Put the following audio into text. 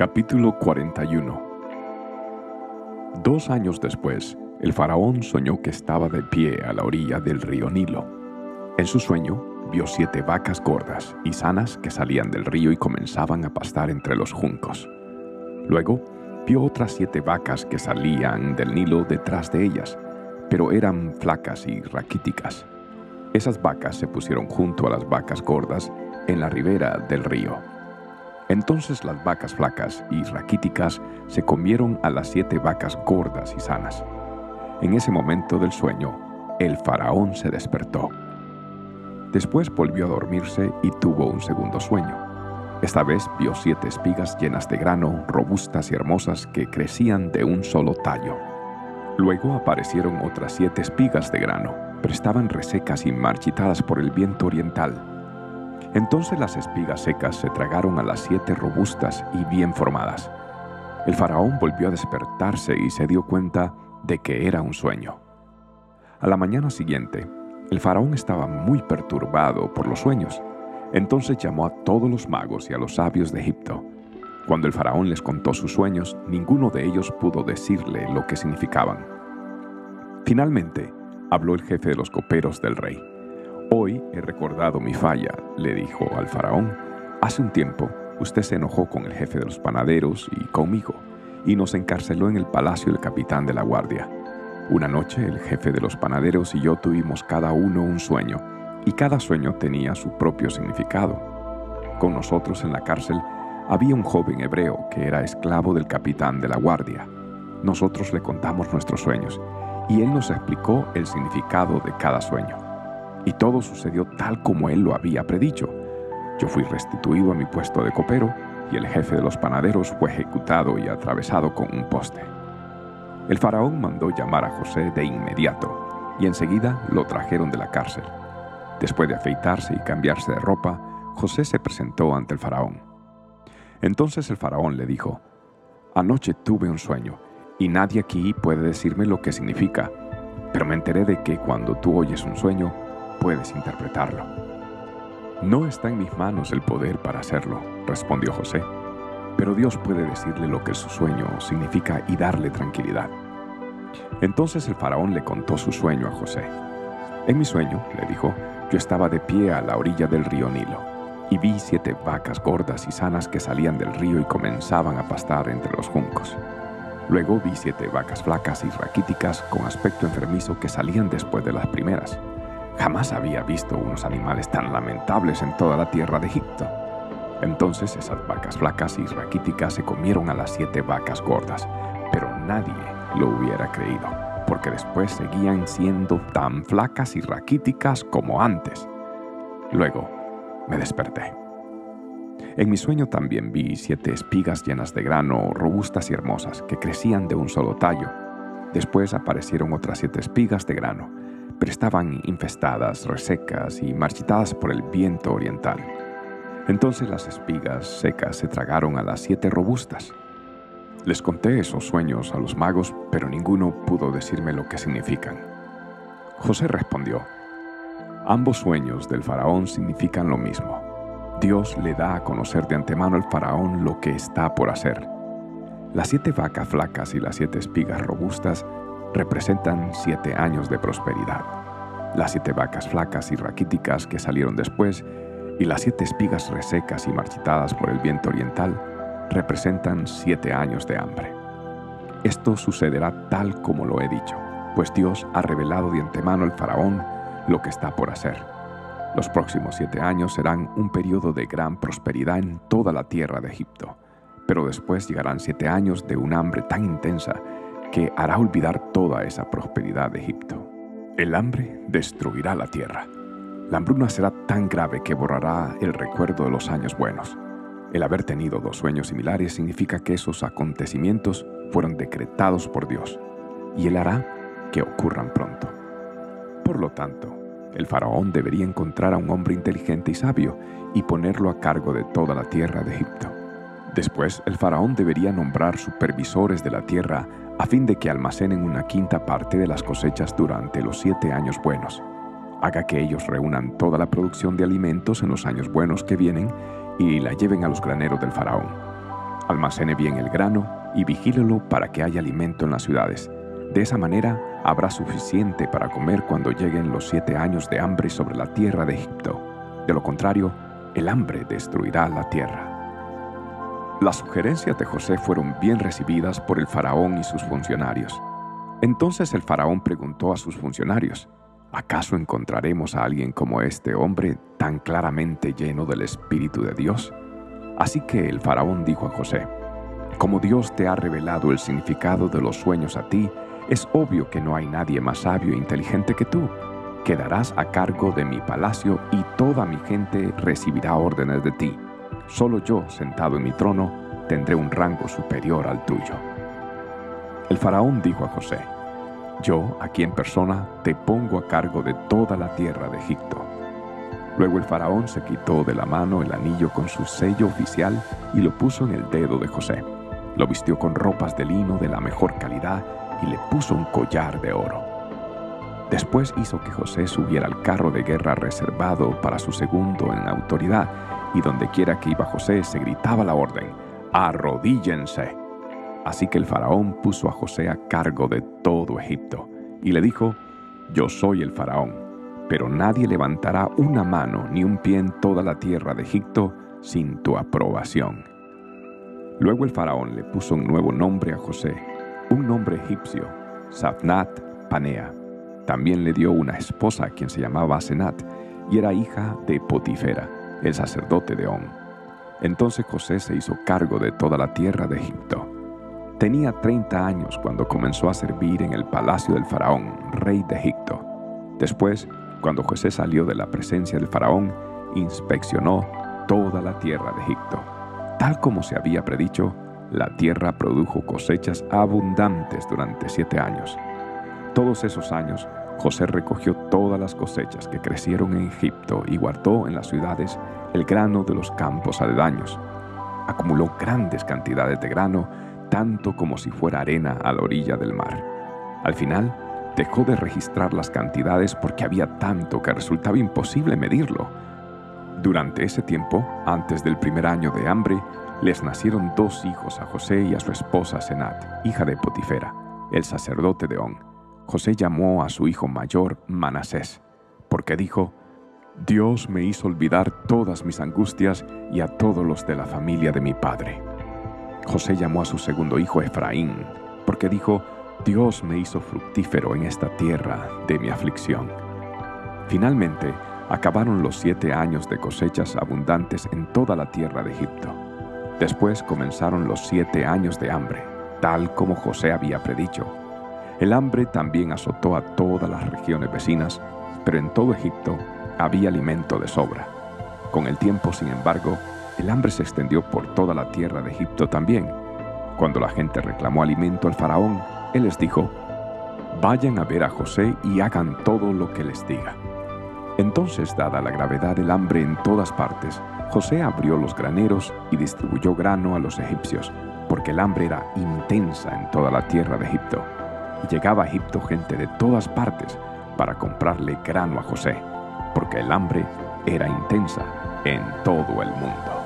Capítulo 41 Dos años después, el faraón soñó que estaba de pie a la orilla del río Nilo. En su sueño, vio siete vacas gordas y sanas que salían del río y comenzaban a pastar entre los juncos. Luego, vio otras siete vacas que salían del Nilo detrás de ellas, pero eran flacas y raquíticas. Esas vacas se pusieron junto a las vacas gordas en la ribera del río. Entonces las vacas flacas y raquíticas se comieron a las siete vacas gordas y sanas. En ese momento del sueño, el faraón se despertó. Después volvió a dormirse y tuvo un segundo sueño. Esta vez vio siete espigas llenas de grano, robustas y hermosas que crecían de un solo tallo. Luego aparecieron otras siete espigas de grano, pero estaban resecas y marchitadas por el viento oriental entonces las espigas secas se tragaron a las siete robustas y bien formadas. El faraón volvió a despertarse y se dio cuenta de que era un sueño. A la mañana siguiente, el faraón estaba muy perturbado por los sueños. Entonces llamó a todos los magos y a los sabios de Egipto. Cuando el faraón les contó sus sueños, ninguno de ellos pudo decirle lo que significaban. Finalmente, habló el jefe de los coperos del rey. Hoy he recordado mi falla, le dijo al faraón. Hace un tiempo usted se enojó con el jefe de los panaderos y conmigo, y nos encarceló en el palacio del capitán de la guardia. Una noche el jefe de los panaderos y yo tuvimos cada uno un sueño, y cada sueño tenía su propio significado. Con nosotros en la cárcel había un joven hebreo que era esclavo del capitán de la guardia. Nosotros le contamos nuestros sueños, y él nos explicó el significado de cada sueño y todo sucedió tal como él lo había predicho. Yo fui restituido a mi puesto de copero y el jefe de los panaderos fue ejecutado y atravesado con un poste. El faraón mandó llamar a José de inmediato y enseguida lo trajeron de la cárcel. Después de afeitarse y cambiarse de ropa, José se presentó ante el faraón. Entonces el faraón le dijo, Anoche tuve un sueño y nadie aquí puede decirme lo que significa, pero me enteré de que cuando tú oyes un sueño, puedes interpretarlo. No está en mis manos el poder para hacerlo, respondió José, pero Dios puede decirle lo que su sueño significa y darle tranquilidad. Entonces el faraón le contó su sueño a José. En mi sueño, le dijo, yo estaba de pie a la orilla del río Nilo y vi siete vacas gordas y sanas que salían del río y comenzaban a pastar entre los juncos. Luego vi siete vacas flacas y raquíticas con aspecto enfermizo que salían después de las primeras. Jamás había visto unos animales tan lamentables en toda la tierra de Egipto. Entonces esas vacas flacas y raquíticas se comieron a las siete vacas gordas, pero nadie lo hubiera creído, porque después seguían siendo tan flacas y raquíticas como antes. Luego me desperté. En mi sueño también vi siete espigas llenas de grano, robustas y hermosas, que crecían de un solo tallo. Después aparecieron otras siete espigas de grano, pero estaban infestadas, resecas y marchitadas por el viento oriental. Entonces las espigas secas se tragaron a las siete robustas. Les conté esos sueños a los magos, pero ninguno pudo decirme lo que significan. José respondió, ambos sueños del faraón significan lo mismo. Dios le da a conocer de antemano al faraón lo que está por hacer. Las siete vacas flacas y las siete espigas robustas representan siete años de prosperidad. Las siete vacas flacas y raquíticas que salieron después y las siete espigas resecas y marchitadas por el viento oriental representan siete años de hambre. Esto sucederá tal como lo he dicho, pues Dios ha revelado de antemano al faraón lo que está por hacer. Los próximos siete años serán un periodo de gran prosperidad en toda la tierra de Egipto, pero después llegarán siete años de un hambre tan intensa que hará olvidar toda esa prosperidad de Egipto. El hambre destruirá la tierra. La hambruna será tan grave que borrará el recuerdo de los años buenos. El haber tenido dos sueños similares significa que esos acontecimientos fueron decretados por Dios y Él hará que ocurran pronto. Por lo tanto, el faraón debería encontrar a un hombre inteligente y sabio y ponerlo a cargo de toda la tierra de Egipto. Después, el faraón debería nombrar supervisores de la tierra a fin de que almacenen una quinta parte de las cosechas durante los siete años buenos. Haga que ellos reúnan toda la producción de alimentos en los años buenos que vienen y la lleven a los graneros del faraón. Almacene bien el grano y vigílelo para que haya alimento en las ciudades. De esa manera habrá suficiente para comer cuando lleguen los siete años de hambre sobre la tierra de Egipto. De lo contrario, el hambre destruirá la tierra. Las sugerencias de José fueron bien recibidas por el faraón y sus funcionarios. Entonces el faraón preguntó a sus funcionarios, ¿acaso encontraremos a alguien como este hombre tan claramente lleno del Espíritu de Dios? Así que el faraón dijo a José, como Dios te ha revelado el significado de los sueños a ti, es obvio que no hay nadie más sabio e inteligente que tú. Quedarás a cargo de mi palacio y toda mi gente recibirá órdenes de ti. Solo yo, sentado en mi trono, tendré un rango superior al tuyo. El faraón dijo a José, Yo, aquí en persona, te pongo a cargo de toda la tierra de Egipto. Luego el faraón se quitó de la mano el anillo con su sello oficial y lo puso en el dedo de José. Lo vistió con ropas de lino de la mejor calidad y le puso un collar de oro. Después hizo que José subiera al carro de guerra reservado para su segundo en autoridad, y donde quiera que iba José se gritaba la orden, arrodíllense. Así que el faraón puso a José a cargo de todo Egipto, y le dijo, yo soy el faraón, pero nadie levantará una mano ni un pie en toda la tierra de Egipto sin tu aprobación. Luego el faraón le puso un nuevo nombre a José, un nombre egipcio, Safnat Panea. También le dio una esposa quien se llamaba Senat y era hija de Potifera, el sacerdote de On. Entonces José se hizo cargo de toda la tierra de Egipto. Tenía 30 años cuando comenzó a servir en el palacio del faraón, rey de Egipto. Después, cuando José salió de la presencia del faraón, inspeccionó toda la tierra de Egipto Tal como se había predicho, la tierra produjo cosechas abundantes durante siete años. Todos esos años, José recogió todas las cosechas que crecieron en Egipto y guardó en las ciudades el grano de los campos aledaños. Acumuló grandes cantidades de grano, tanto como si fuera arena a la orilla del mar. Al final, dejó de registrar las cantidades porque había tanto que resultaba imposible medirlo. Durante ese tiempo, antes del primer año de hambre, les nacieron dos hijos a José y a su esposa Senat, hija de Potifera, el sacerdote de On. José llamó a su hijo mayor Manasés, porque dijo, Dios me hizo olvidar todas mis angustias y a todos los de la familia de mi padre. José llamó a su segundo hijo Efraín, porque dijo, Dios me hizo fructífero en esta tierra de mi aflicción. Finalmente, acabaron los siete años de cosechas abundantes en toda la tierra de Egipto. Después comenzaron los siete años de hambre, tal como José había predicho. El hambre también azotó a todas las regiones vecinas, pero en todo Egipto había alimento de sobra. Con el tiempo, sin embargo, el hambre se extendió por toda la tierra de Egipto también. Cuando la gente reclamó alimento al faraón, él les dijo, vayan a ver a José y hagan todo lo que les diga. Entonces, dada la gravedad del hambre en todas partes, José abrió los graneros y distribuyó grano a los egipcios, porque el hambre era intensa en toda la tierra de Egipto. Llegaba a Egipto gente de todas partes para comprarle grano a José, porque el hambre era intensa en todo el mundo.